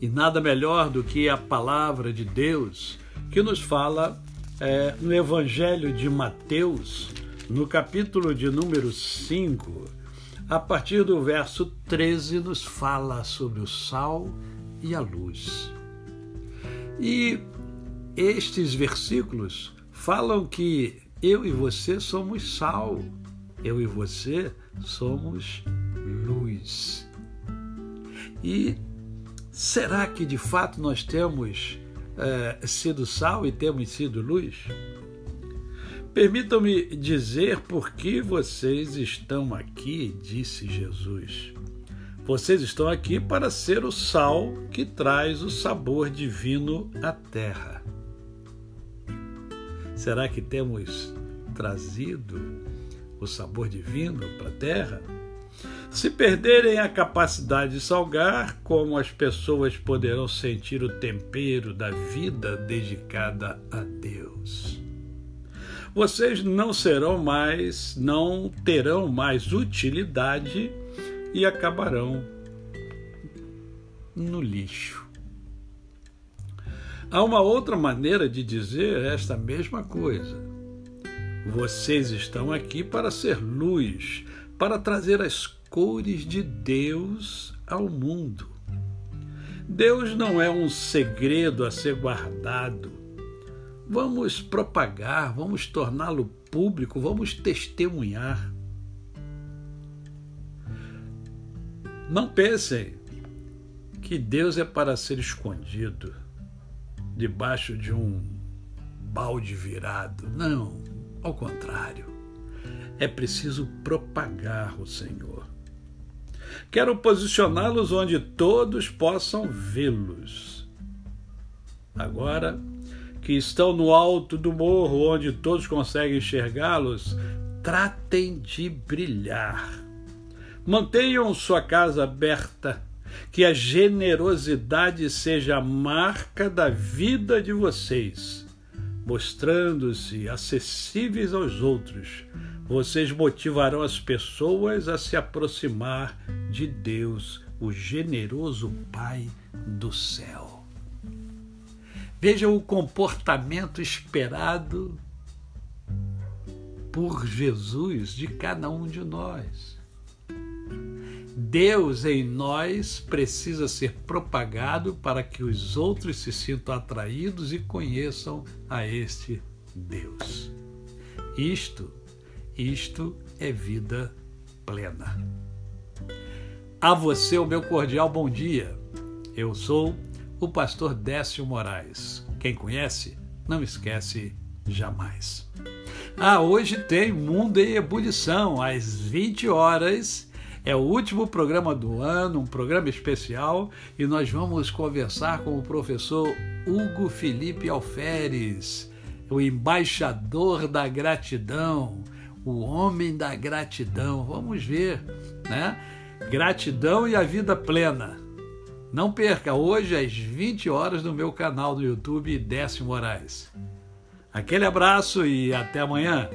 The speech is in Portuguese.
e nada melhor do que a palavra de Deus que nos fala é, no Evangelho de Mateus, no capítulo de número 5, a partir do verso 13, nos fala sobre o sal e a luz. E estes versículos falam que eu e você somos sal, eu e você somos luz. E Será que de fato nós temos é, sido sal e temos sido luz? Permitam-me dizer por que vocês estão aqui, disse Jesus. Vocês estão aqui para ser o sal que traz o sabor divino à terra. Será que temos trazido o sabor divino para a terra? Se perderem a capacidade de salgar, como as pessoas poderão sentir o tempero da vida dedicada a Deus? Vocês não serão mais, não terão mais utilidade e acabarão no lixo. Há uma outra maneira de dizer esta mesma coisa. Vocês estão aqui para ser luz, para trazer as cores de Deus ao mundo. Deus não é um segredo a ser guardado. Vamos propagar, vamos torná-lo público, vamos testemunhar. Não pensem que Deus é para ser escondido debaixo de um balde virado. Não, ao contrário. É preciso propagar o Senhor. Quero posicioná-los onde todos possam vê-los. Agora que estão no alto do morro, onde todos conseguem enxergá-los, tratem de brilhar. Mantenham sua casa aberta, que a generosidade seja a marca da vida de vocês, mostrando-se acessíveis aos outros vocês motivarão as pessoas a se aproximar de Deus, o generoso Pai do céu. Veja o comportamento esperado por Jesus de cada um de nós. Deus em nós precisa ser propagado para que os outros se sintam atraídos e conheçam a este Deus. Isto isto é vida plena. A você o meu cordial bom dia. Eu sou o pastor Décio Moraes. Quem conhece, não esquece jamais. Ah, hoje tem Mundo em Ebulição, às 20 horas. É o último programa do ano, um programa especial, e nós vamos conversar com o professor Hugo Felipe Alferes, o embaixador da gratidão o homem da gratidão. Vamos ver, né? Gratidão e a vida plena. Não perca hoje às 20 horas no meu canal do YouTube Décio Moraes. Aquele abraço e até amanhã.